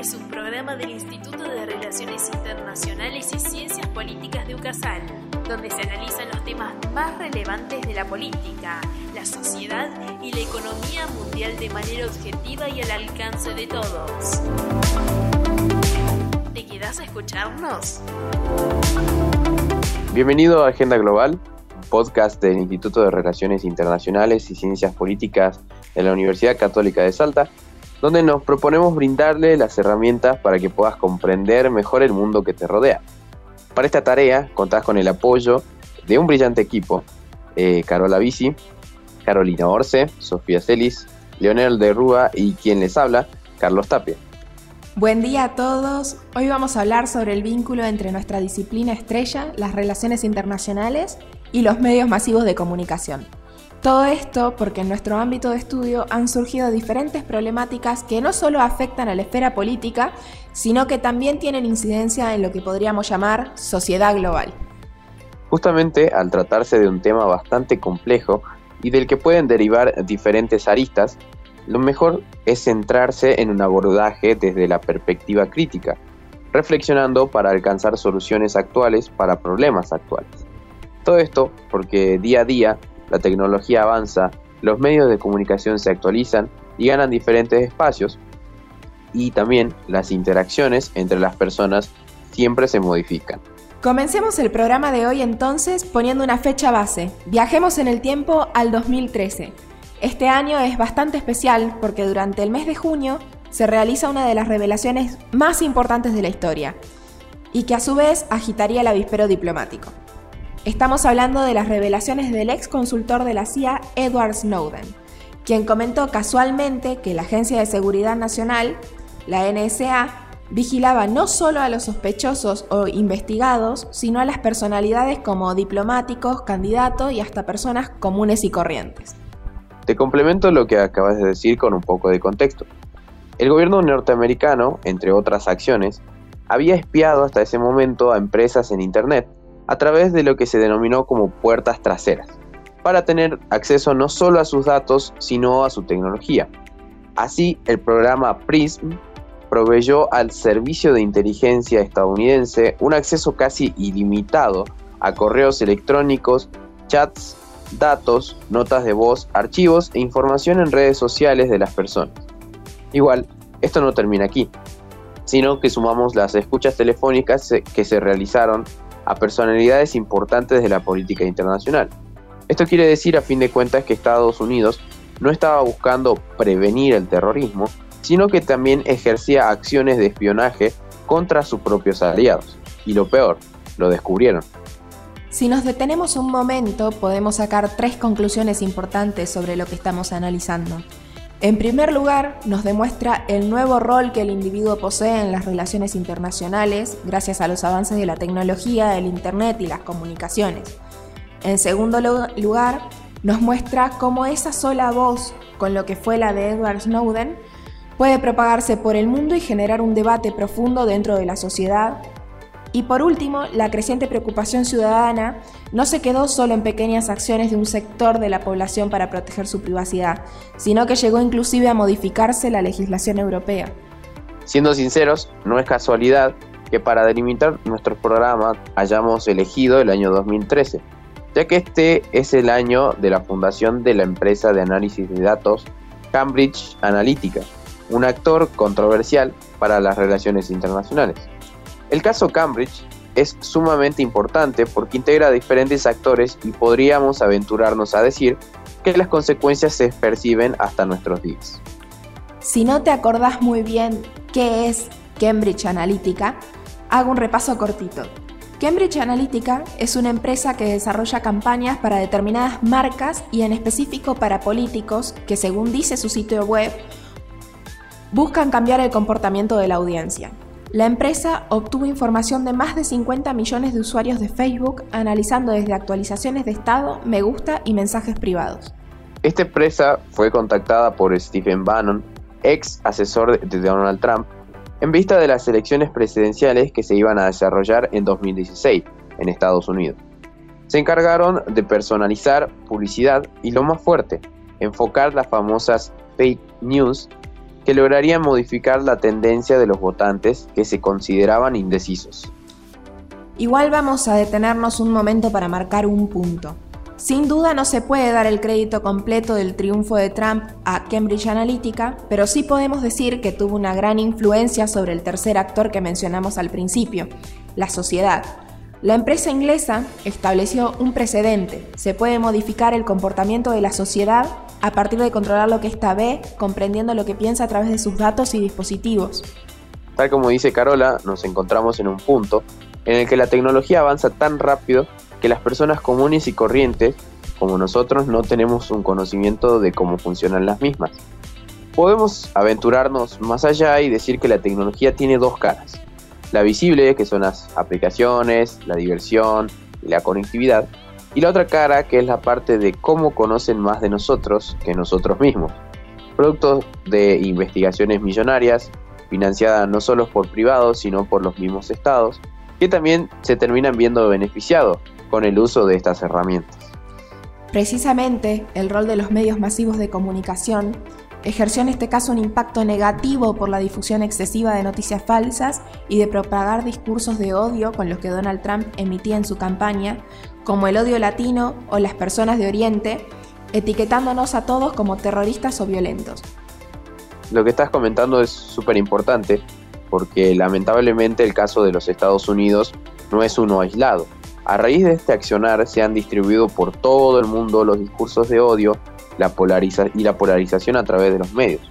es un programa del Instituto de Relaciones Internacionales y Ciencias Políticas de UCASAL, donde se analizan los temas más relevantes de la política, la sociedad y la economía mundial de manera objetiva y al alcance de todos. ¿Te quedas a escucharnos? Bienvenido a Agenda Global, podcast del Instituto de Relaciones Internacionales y Ciencias Políticas de la Universidad Católica de Salta donde nos proponemos brindarle las herramientas para que puedas comprender mejor el mundo que te rodea. Para esta tarea contás con el apoyo de un brillante equipo, eh, Carola Bici, Carolina Orce, Sofía Celis, Leonel de Rúa y quien les habla, Carlos Tapia. Buen día a todos. Hoy vamos a hablar sobre el vínculo entre nuestra disciplina estrella, las relaciones internacionales y los medios masivos de comunicación. Todo esto porque en nuestro ámbito de estudio han surgido diferentes problemáticas que no solo afectan a la esfera política, sino que también tienen incidencia en lo que podríamos llamar sociedad global. Justamente al tratarse de un tema bastante complejo y del que pueden derivar diferentes aristas, lo mejor es centrarse en un abordaje desde la perspectiva crítica, reflexionando para alcanzar soluciones actuales para problemas actuales. Todo esto porque día a día la tecnología avanza, los medios de comunicación se actualizan y ganan diferentes espacios y también las interacciones entre las personas siempre se modifican. Comencemos el programa de hoy entonces poniendo una fecha base. Viajemos en el tiempo al 2013. Este año es bastante especial porque durante el mes de junio se realiza una de las revelaciones más importantes de la historia y que a su vez agitaría el avispero diplomático. Estamos hablando de las revelaciones del ex consultor de la CIA, Edward Snowden, quien comentó casualmente que la Agencia de Seguridad Nacional, la NSA, vigilaba no solo a los sospechosos o investigados, sino a las personalidades como diplomáticos, candidatos y hasta personas comunes y corrientes. Te complemento lo que acabas de decir con un poco de contexto. El gobierno norteamericano, entre otras acciones, había espiado hasta ese momento a empresas en Internet a través de lo que se denominó como puertas traseras, para tener acceso no solo a sus datos, sino a su tecnología. Así, el programa PRISM proveyó al Servicio de Inteligencia estadounidense un acceso casi ilimitado a correos electrónicos, chats, datos, notas de voz, archivos e información en redes sociales de las personas. Igual, esto no termina aquí, sino que sumamos las escuchas telefónicas que se realizaron a personalidades importantes de la política internacional. Esto quiere decir a fin de cuentas que Estados Unidos no estaba buscando prevenir el terrorismo, sino que también ejercía acciones de espionaje contra sus propios aliados. Y lo peor, lo descubrieron. Si nos detenemos un momento, podemos sacar tres conclusiones importantes sobre lo que estamos analizando. En primer lugar, nos demuestra el nuevo rol que el individuo posee en las relaciones internacionales gracias a los avances de la tecnología, el Internet y las comunicaciones. En segundo lugar, nos muestra cómo esa sola voz, con lo que fue la de Edward Snowden, puede propagarse por el mundo y generar un debate profundo dentro de la sociedad y por último, la creciente preocupación ciudadana no se quedó solo en pequeñas acciones de un sector de la población para proteger su privacidad, sino que llegó inclusive a modificarse la legislación europea. Siendo sinceros, no es casualidad que para delimitar nuestro programa hayamos elegido el año 2013, ya que este es el año de la fundación de la empresa de análisis de datos Cambridge Analytica, un actor controversial para las relaciones internacionales. El caso Cambridge es sumamente importante porque integra a diferentes actores y podríamos aventurarnos a decir que las consecuencias se perciben hasta nuestros días. Si no te acordás muy bien qué es Cambridge Analytica, hago un repaso cortito. Cambridge Analytica es una empresa que desarrolla campañas para determinadas marcas y en específico para políticos que, según dice su sitio web, buscan cambiar el comportamiento de la audiencia. La empresa obtuvo información de más de 50 millones de usuarios de Facebook, analizando desde actualizaciones de estado, me gusta y mensajes privados. Esta empresa fue contactada por Stephen Bannon, ex asesor de Donald Trump, en vista de las elecciones presidenciales que se iban a desarrollar en 2016 en Estados Unidos. Se encargaron de personalizar publicidad y lo más fuerte, enfocar las famosas fake news que lograrían modificar la tendencia de los votantes que se consideraban indecisos. Igual vamos a detenernos un momento para marcar un punto. Sin duda no se puede dar el crédito completo del triunfo de Trump a Cambridge Analytica, pero sí podemos decir que tuvo una gran influencia sobre el tercer actor que mencionamos al principio, la sociedad. La empresa inglesa estableció un precedente. Se puede modificar el comportamiento de la sociedad a partir de controlar lo que ésta ve, comprendiendo lo que piensa a través de sus datos y dispositivos. Tal como dice Carola, nos encontramos en un punto en el que la tecnología avanza tan rápido que las personas comunes y corrientes, como nosotros, no tenemos un conocimiento de cómo funcionan las mismas. Podemos aventurarnos más allá y decir que la tecnología tiene dos caras. La visible, que son las aplicaciones, la diversión y la conectividad, y la otra cara, que es la parte de cómo conocen más de nosotros que nosotros mismos. Producto de investigaciones millonarias, financiadas no solo por privados, sino por los mismos estados, que también se terminan viendo beneficiados con el uso de estas herramientas. Precisamente, el rol de los medios masivos de comunicación ejerció en este caso un impacto negativo por la difusión excesiva de noticias falsas y de propagar discursos de odio con los que Donald Trump emitía en su campaña, como el odio latino o las personas de Oriente, etiquetándonos a todos como terroristas o violentos. Lo que estás comentando es súper importante porque lamentablemente el caso de los Estados Unidos no es uno aislado. A raíz de este accionar se han distribuido por todo el mundo los discursos de odio la y la polarización a través de los medios.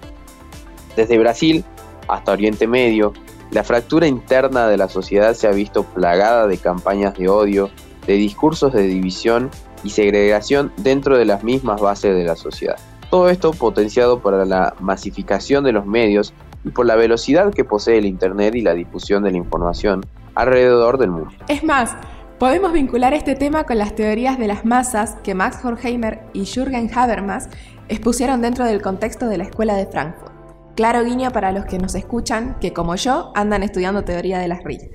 Desde Brasil hasta Oriente Medio, la fractura interna de la sociedad se ha visto plagada de campañas de odio, de discursos de división y segregación dentro de las mismas bases de la sociedad. Todo esto potenciado por la masificación de los medios y por la velocidad que posee el Internet y la difusión de la información alrededor del mundo. Es más, Podemos vincular este tema con las teorías de las masas que Max Horkheimer y Jürgen Habermas expusieron dentro del contexto de la Escuela de Frankfurt. Claro guiño para los que nos escuchan, que como yo andan estudiando teoría de las RIC.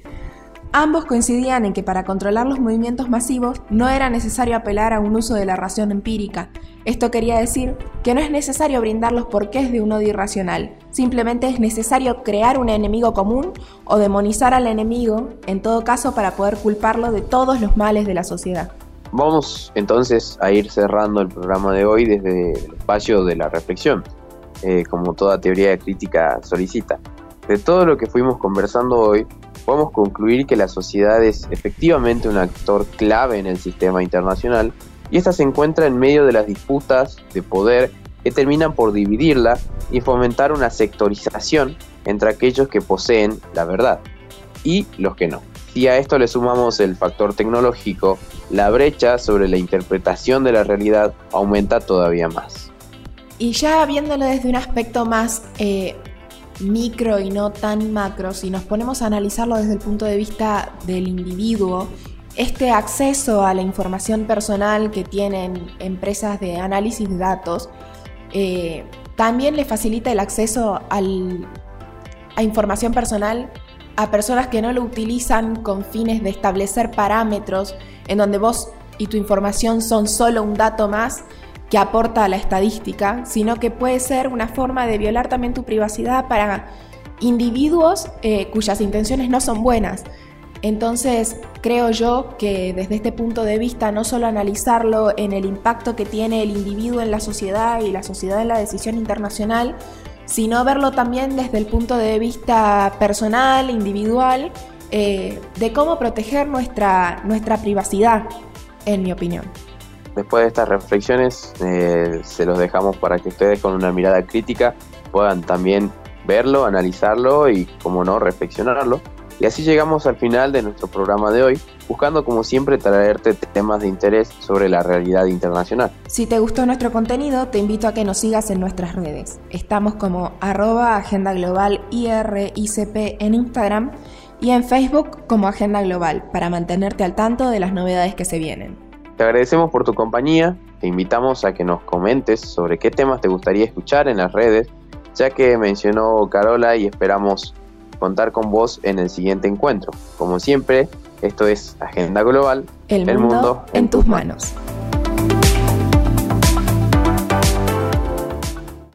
Ambos coincidían en que para controlar los movimientos masivos no era necesario apelar a un uso de la razón empírica. Esto quería decir que no es necesario brindar los porqués de un odio irracional, simplemente es necesario crear un enemigo común o demonizar al enemigo, en todo caso para poder culparlo de todos los males de la sociedad. Vamos entonces a ir cerrando el programa de hoy desde el espacio de la reflexión, eh, como toda teoría de crítica solicita. De todo lo que fuimos conversando hoy, podemos concluir que la sociedad es efectivamente un actor clave en el sistema internacional y esta se encuentra en medio de las disputas de poder que terminan por dividirla y fomentar una sectorización entre aquellos que poseen la verdad y los que no. Si a esto le sumamos el factor tecnológico, la brecha sobre la interpretación de la realidad aumenta todavía más. Y ya viéndolo desde un aspecto más eh, micro y no tan macro, si nos ponemos a analizarlo desde el punto de vista del individuo, este acceso a la información personal que tienen empresas de análisis de datos eh, también le facilita el acceso a información personal a personas que no lo utilizan con fines de establecer parámetros en donde vos y tu información son solo un dato más que aporta a la estadística, sino que puede ser una forma de violar también tu privacidad para individuos eh, cuyas intenciones no son buenas. Entonces, creo yo que desde este punto de vista, no solo analizarlo en el impacto que tiene el individuo en la sociedad y la sociedad en la decisión internacional, sino verlo también desde el punto de vista personal, individual, eh, de cómo proteger nuestra, nuestra privacidad, en mi opinión. Después de estas reflexiones, eh, se los dejamos para que ustedes con una mirada crítica puedan también verlo, analizarlo y, como no, reflexionarlo. Y así llegamos al final de nuestro programa de hoy, buscando como siempre traerte temas de interés sobre la realidad internacional. Si te gustó nuestro contenido, te invito a que nos sigas en nuestras redes. Estamos como arroba Agenda Global IRICP en Instagram y en Facebook como Agenda Global para mantenerte al tanto de las novedades que se vienen. Te agradecemos por tu compañía, te invitamos a que nos comentes sobre qué temas te gustaría escuchar en las redes, ya que mencionó Carola y esperamos contar con vos en el siguiente encuentro. Como siempre, esto es Agenda Global, el, mundo, en, tus manos.